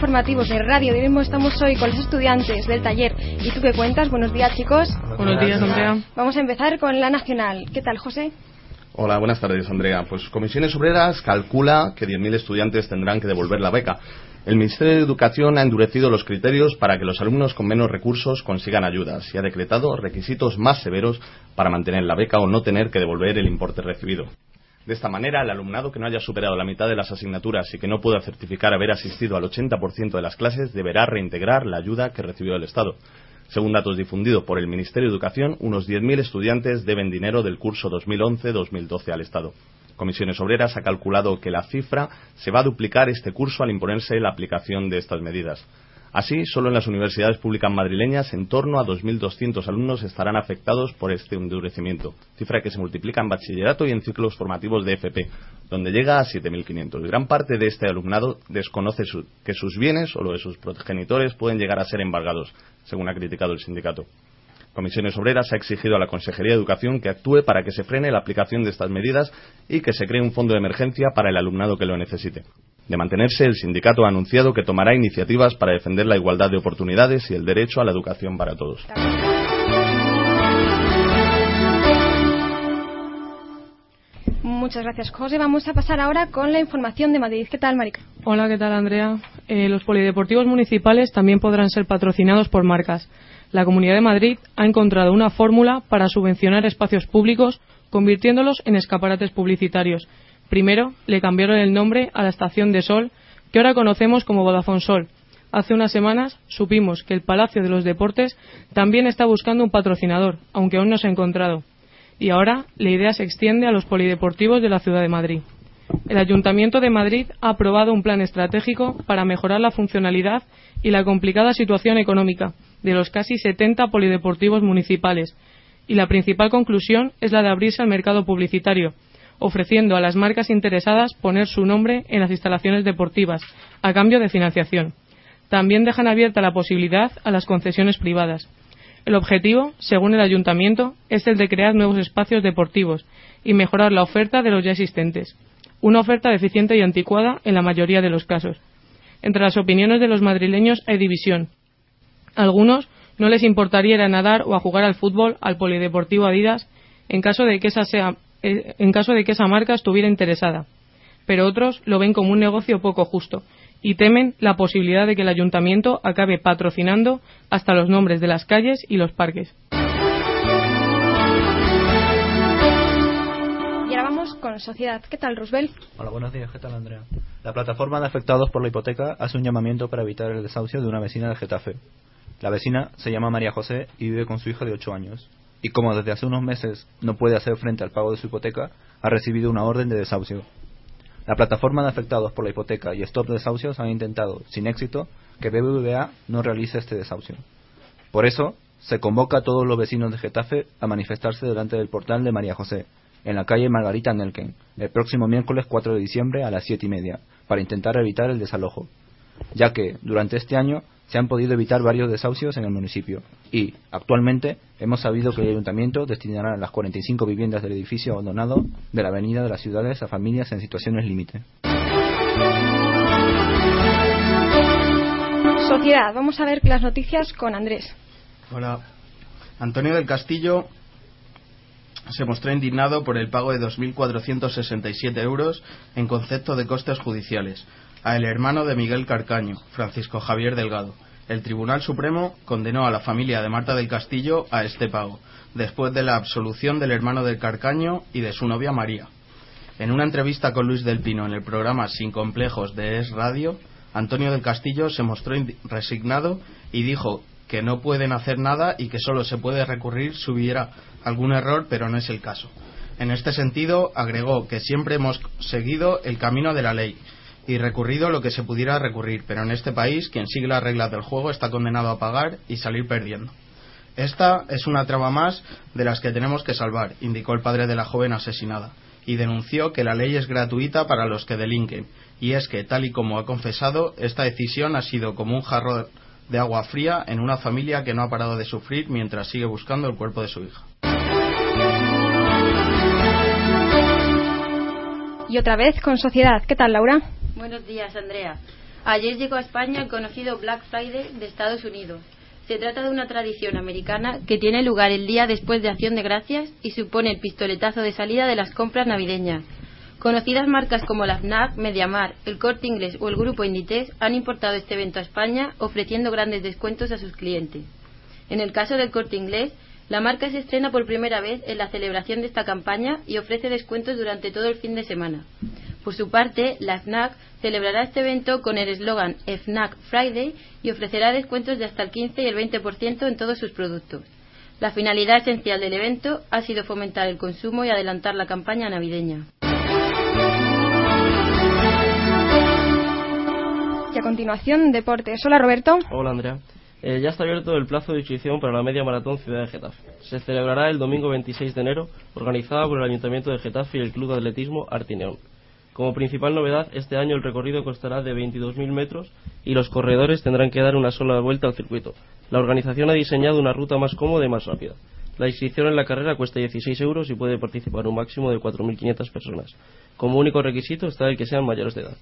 Informativos de Radio de estamos hoy con los estudiantes del taller. ¿Y tú qué cuentas? Buenos días, chicos. Buenos días, Andrea. Vamos a empezar con la nacional. ¿Qué tal, José? Hola, buenas tardes, Andrea. Pues Comisiones Obreras calcula que 10.000 estudiantes tendrán que devolver la beca. El Ministerio de Educación ha endurecido los criterios para que los alumnos con menos recursos consigan ayudas y ha decretado requisitos más severos para mantener la beca o no tener que devolver el importe recibido. De esta manera, el alumnado que no haya superado la mitad de las asignaturas y que no pueda certificar haber asistido al 80% de las clases deberá reintegrar la ayuda que recibió del Estado. Según datos difundidos por el Ministerio de Educación, unos 10.000 estudiantes deben dinero del curso 2011-2012 al Estado. Comisiones Obreras ha calculado que la cifra se va a duplicar este curso al imponerse la aplicación de estas medidas. Así, solo en las universidades públicas madrileñas, en torno a 2.200 alumnos estarán afectados por este endurecimiento, cifra que se multiplica en bachillerato y en ciclos formativos de FP, donde llega a 7.500. Gran parte de este alumnado desconoce que sus bienes o los de sus progenitores pueden llegar a ser embargados, según ha criticado el sindicato. Comisiones Obreras ha exigido a la Consejería de Educación que actúe para que se frene la aplicación de estas medidas y que se cree un fondo de emergencia para el alumnado que lo necesite. De mantenerse, el sindicato ha anunciado que tomará iniciativas para defender la igualdad de oportunidades y el derecho a la educación para todos. Muchas gracias, José. Vamos a pasar ahora con la información de Madrid. ¿Qué tal, Marica? Hola, ¿qué tal, Andrea? Eh, los polideportivos municipales también podrán ser patrocinados por marcas. La Comunidad de Madrid ha encontrado una fórmula para subvencionar espacios públicos convirtiéndolos en escaparates publicitarios Primero, le cambiaron el nombre a la estación de Sol, que ahora conocemos como Vodafone Sol. Hace unas semanas supimos que el Palacio de los Deportes también está buscando un patrocinador, aunque aún no se ha encontrado. Y ahora la idea se extiende a los polideportivos de la ciudad de Madrid. El Ayuntamiento de Madrid ha aprobado un plan estratégico para mejorar la funcionalidad y la complicada situación económica de los casi 70 polideportivos municipales. Y la principal conclusión es la de abrirse al mercado publicitario, ofreciendo a las marcas interesadas poner su nombre en las instalaciones deportivas, a cambio de financiación. También dejan abierta la posibilidad a las concesiones privadas. El objetivo, según el Ayuntamiento, es el de crear nuevos espacios deportivos y mejorar la oferta de los ya existentes. Una oferta deficiente y anticuada en la mayoría de los casos. Entre las opiniones de los madrileños hay división. algunos no les importaría ir a nadar o a jugar al fútbol al polideportivo Adidas en caso de que esa sea en caso de que esa marca estuviera interesada. Pero otros lo ven como un negocio poco justo y temen la posibilidad de que el ayuntamiento acabe patrocinando hasta los nombres de las calles y los parques. Y ahora vamos con Sociedad. ¿Qué tal, Roosevelt? Hola, buenos días. ¿Qué tal, Andrea? La plataforma de afectados por la hipoteca hace un llamamiento para evitar el desahucio de una vecina de Getafe. La vecina se llama María José y vive con su hijo de 8 años y como desde hace unos meses no puede hacer frente al pago de su hipoteca, ha recibido una orden de desahucio. La plataforma de afectados por la hipoteca y Stop Desahucios han intentado, sin éxito, que BBVA no realice este desahucio. Por eso, se convoca a todos los vecinos de Getafe a manifestarse delante del portal de María José, en la calle Margarita Nelken, el próximo miércoles 4 de diciembre a las siete y media, para intentar evitar el desalojo, ya que, durante este año, se han podido evitar varios desahucios en el municipio y, actualmente, hemos sabido que el ayuntamiento destinará las 45 viviendas del edificio abandonado de la Avenida de las Ciudades a familias en situaciones límite. Sociedad, vamos a ver las noticias con Andrés. Hola. Antonio del Castillo se mostró indignado por el pago de 2.467 euros en concepto de costes judiciales a el hermano de Miguel Carcaño, Francisco Javier Delgado, El Tribunal Supremo condenó a la familia de Marta del Castillo a este pago, después de la absolución del hermano del Carcaño y de su novia María. En una entrevista con Luis del Pino en el programa Sin Complejos de Es Radio, Antonio del Castillo se mostró resignado y dijo que no pueden hacer nada y que solo se puede recurrir si hubiera algún error, pero no es el caso. En este sentido, agregó que siempre hemos seguido el camino de la ley y recurrido lo que se pudiera recurrir, pero en este país quien sigue las reglas del juego está condenado a pagar y salir perdiendo. Esta es una traba más de las que tenemos que salvar, indicó el padre de la joven asesinada, y denunció que la ley es gratuita para los que delinquen, y es que, tal y como ha confesado, esta decisión ha sido como un jarro de agua fría en una familia que no ha parado de sufrir mientras sigue buscando el cuerpo de su hija. Y otra vez con Sociedad. ¿Qué tal, Laura? Buenos días, Andrea. Ayer llegó a España el conocido Black Friday de Estados Unidos. Se trata de una tradición americana que tiene lugar el día después de Acción de Gracias y supone el pistoletazo de salida de las compras navideñas. Conocidas marcas como la FNAC, Mediamar, el Corte Inglés o el Grupo Inditex han importado este evento a España ofreciendo grandes descuentos a sus clientes. En el caso del Corte Inglés, la marca se estrena por primera vez en la celebración de esta campaña y ofrece descuentos durante todo el fin de semana. Por su parte, la FNAC celebrará este evento con el eslogan FNAC Friday y ofrecerá descuentos de hasta el 15 y el 20% en todos sus productos. La finalidad esencial del evento ha sido fomentar el consumo y adelantar la campaña navideña. Y a continuación, deportes. Hola Roberto. Hola Andrea. Eh, ya está abierto el plazo de inscripción para la media maratón Ciudad de Getafe. Se celebrará el domingo 26 de enero, organizada por el Ayuntamiento de Getafe y el Club de Atletismo Artineón. Como principal novedad, este año el recorrido costará de 22.000 metros y los corredores tendrán que dar una sola vuelta al circuito. La organización ha diseñado una ruta más cómoda y más rápida. La inscripción en la carrera cuesta 16 euros y puede participar un máximo de 4.500 personas. Como único requisito está el que sean mayores de edad.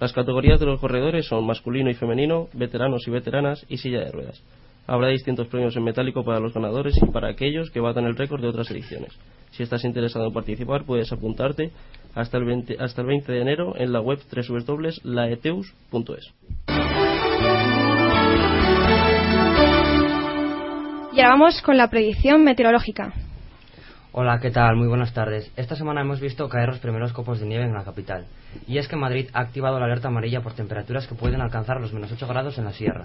Las categorías de los corredores son masculino y femenino, veteranos y veteranas y silla de ruedas. Habrá distintos premios en metálico para los ganadores y para aquellos que batan el récord de otras ediciones. Si estás interesado en participar, puedes apuntarte hasta el 20, hasta el 20 de enero en la web www.laeteus.es. Y ahora vamos con la predicción meteorológica. Hola, ¿qué tal? Muy buenas tardes. Esta semana hemos visto caer los primeros copos de nieve en la capital. Y es que Madrid ha activado la alerta amarilla por temperaturas que pueden alcanzar los menos 8 grados en la sierra.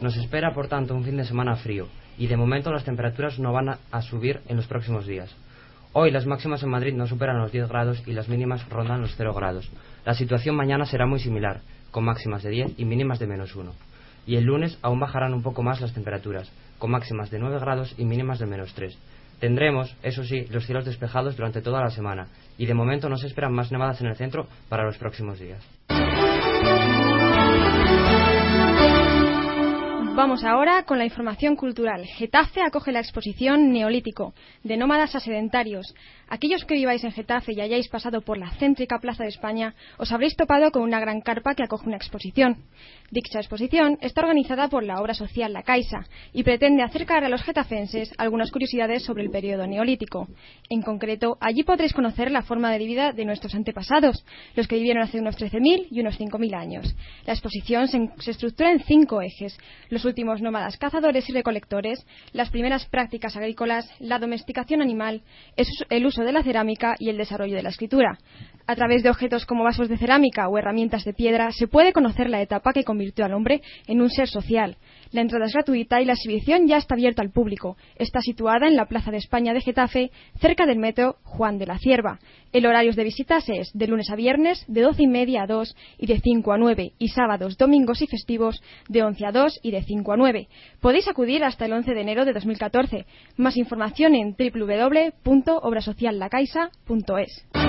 Nos espera, por tanto, un fin de semana frío. Y de momento las temperaturas no van a subir en los próximos días. Hoy las máximas en Madrid no superan los 10 grados y las mínimas rondan los 0 grados. La situación mañana será muy similar, con máximas de 10 y mínimas de menos 1. Y el lunes aún bajarán un poco más las temperaturas, con máximas de 9 grados y mínimas de menos 3. Tendremos, eso sí, los cielos despejados durante toda la semana, y de momento no se esperan más nevadas en el centro para los próximos días. Vamos ahora con la información cultural. Getafe acoge la exposición Neolítico, de nómadas a sedentarios, Aquellos que viváis en Getafe y hayáis pasado por la céntrica Plaza de España, os habréis topado con una gran carpa que acoge una exposición. Dicha exposición está organizada por la obra social La Caixa y pretende acercar a los getafenses algunas curiosidades sobre el periodo neolítico. En concreto, allí podréis conocer la forma de vida de nuestros antepasados, los que vivieron hace unos 13.000 y unos 5.000 años. La exposición se, se estructura en cinco ejes: los últimos nómadas cazadores y recolectores, las primeras prácticas agrícolas, la domesticación animal, el uso de la cerámica y el desarrollo de la escritura. A través de objetos como vasos de cerámica o herramientas de piedra se puede conocer la etapa que convirtió al hombre en un ser social. La entrada es gratuita y la exhibición ya está abierta al público. Está situada en la Plaza de España de Getafe, cerca del metro Juan de la Cierva. El horario de visitas es de lunes a viernes de doce y media a 2 y de 5 a 9 y sábados, domingos y festivos de 11 a 2 y de 5 a 9. Podéis acudir hasta el 11 de enero de 2014. Más información en www.obrasociallacaixa.es.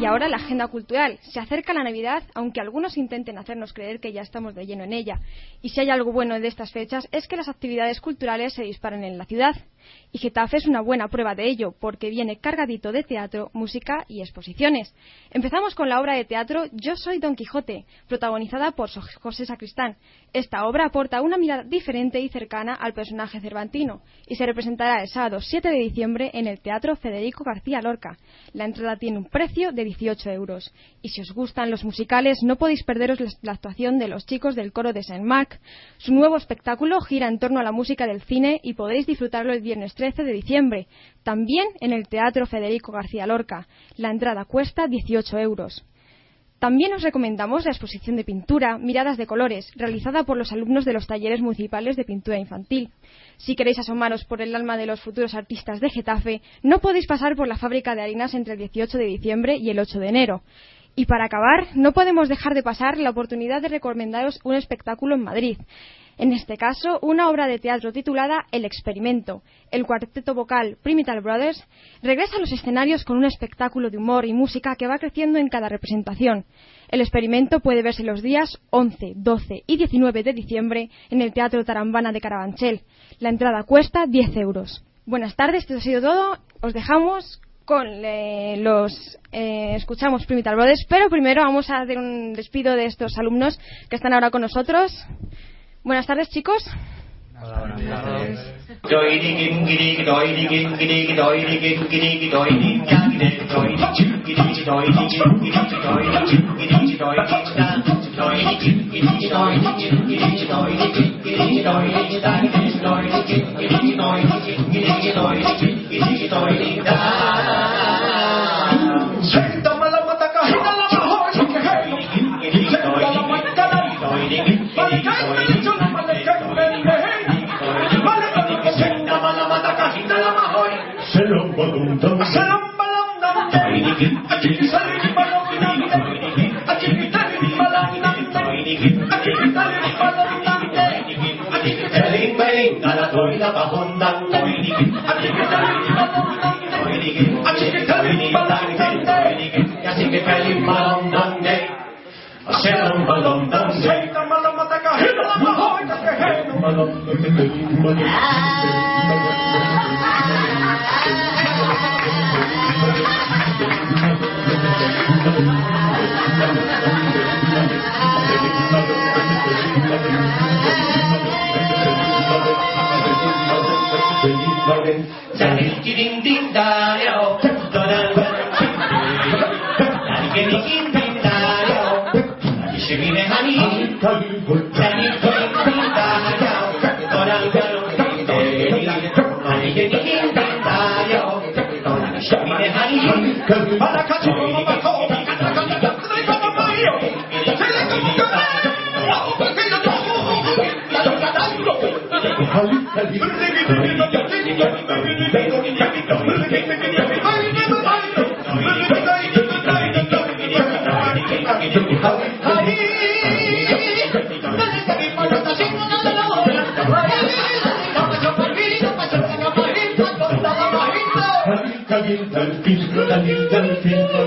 Y ahora la agenda cultural. Se acerca la Navidad, aunque algunos intenten hacernos creer que ya estamos de lleno en ella. Y si hay algo bueno de estas fechas es que las actividades culturales se disparan en la ciudad. Y Getafe es una buena prueba de ello, porque viene cargadito de teatro, música y exposiciones. Empezamos con la obra de teatro Yo soy Don Quijote, protagonizada por José Sacristán. Esta obra aporta una mirada diferente y cercana al personaje cervantino y se representará el sábado 7 de diciembre en el Teatro Federico García Lorca. La entrada tiene un precio de 18 euros. Y si os gustan los musicales, no podéis perderos la actuación de los chicos del coro de Saint Mark. Su nuevo espectáculo gira en torno a la música del cine y podéis disfrutarlo el viernes 13 de diciembre, también en el Teatro Federico García Lorca. La entrada cuesta 18 euros. También os recomendamos la exposición de pintura Miradas de Colores, realizada por los alumnos de los talleres municipales de pintura infantil. Si queréis asomaros por el alma de los futuros artistas de Getafe, no podéis pasar por la fábrica de harinas entre el 18 de diciembre y el 8 de enero. Y para acabar, no podemos dejar de pasar la oportunidad de recomendaros un espectáculo en Madrid. En este caso, una obra de teatro titulada El Experimento. El cuarteto vocal Primital Brothers regresa a los escenarios con un espectáculo de humor y música que va creciendo en cada representación. El experimento puede verse los días 11, 12 y 19 de diciembre en el Teatro Tarambana de Carabanchel. La entrada cuesta 10 euros. Buenas tardes, esto ha sido todo. Os dejamos con eh, los eh, escuchamos Primital Brothers, pero primero vamos a hacer un despido de estos alumnos que están ahora con nosotros. Buenas tardes, chicos. Shake the mother, mother, go, hit the mother. Janil Kirin 一人で張り込む。Delphine, Delphine, Dani, Delphine.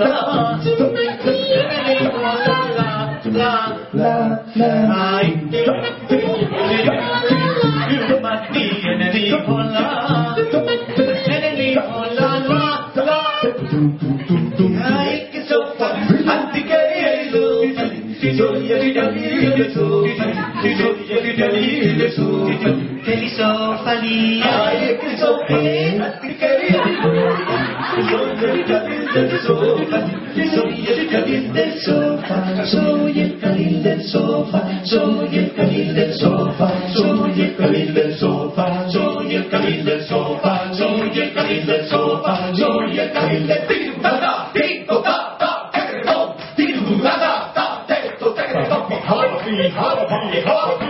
la, la, la, I did you la, la. I so far, you you so. soy el carril del sofá, soy el carril del sofá, soy el carril del sofá, soy el carril del sofá, soy el carril del sofá, soy el carril del sofá, soy el carril del sofá, soy el carril del sofá, soy el carril del sofá.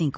5.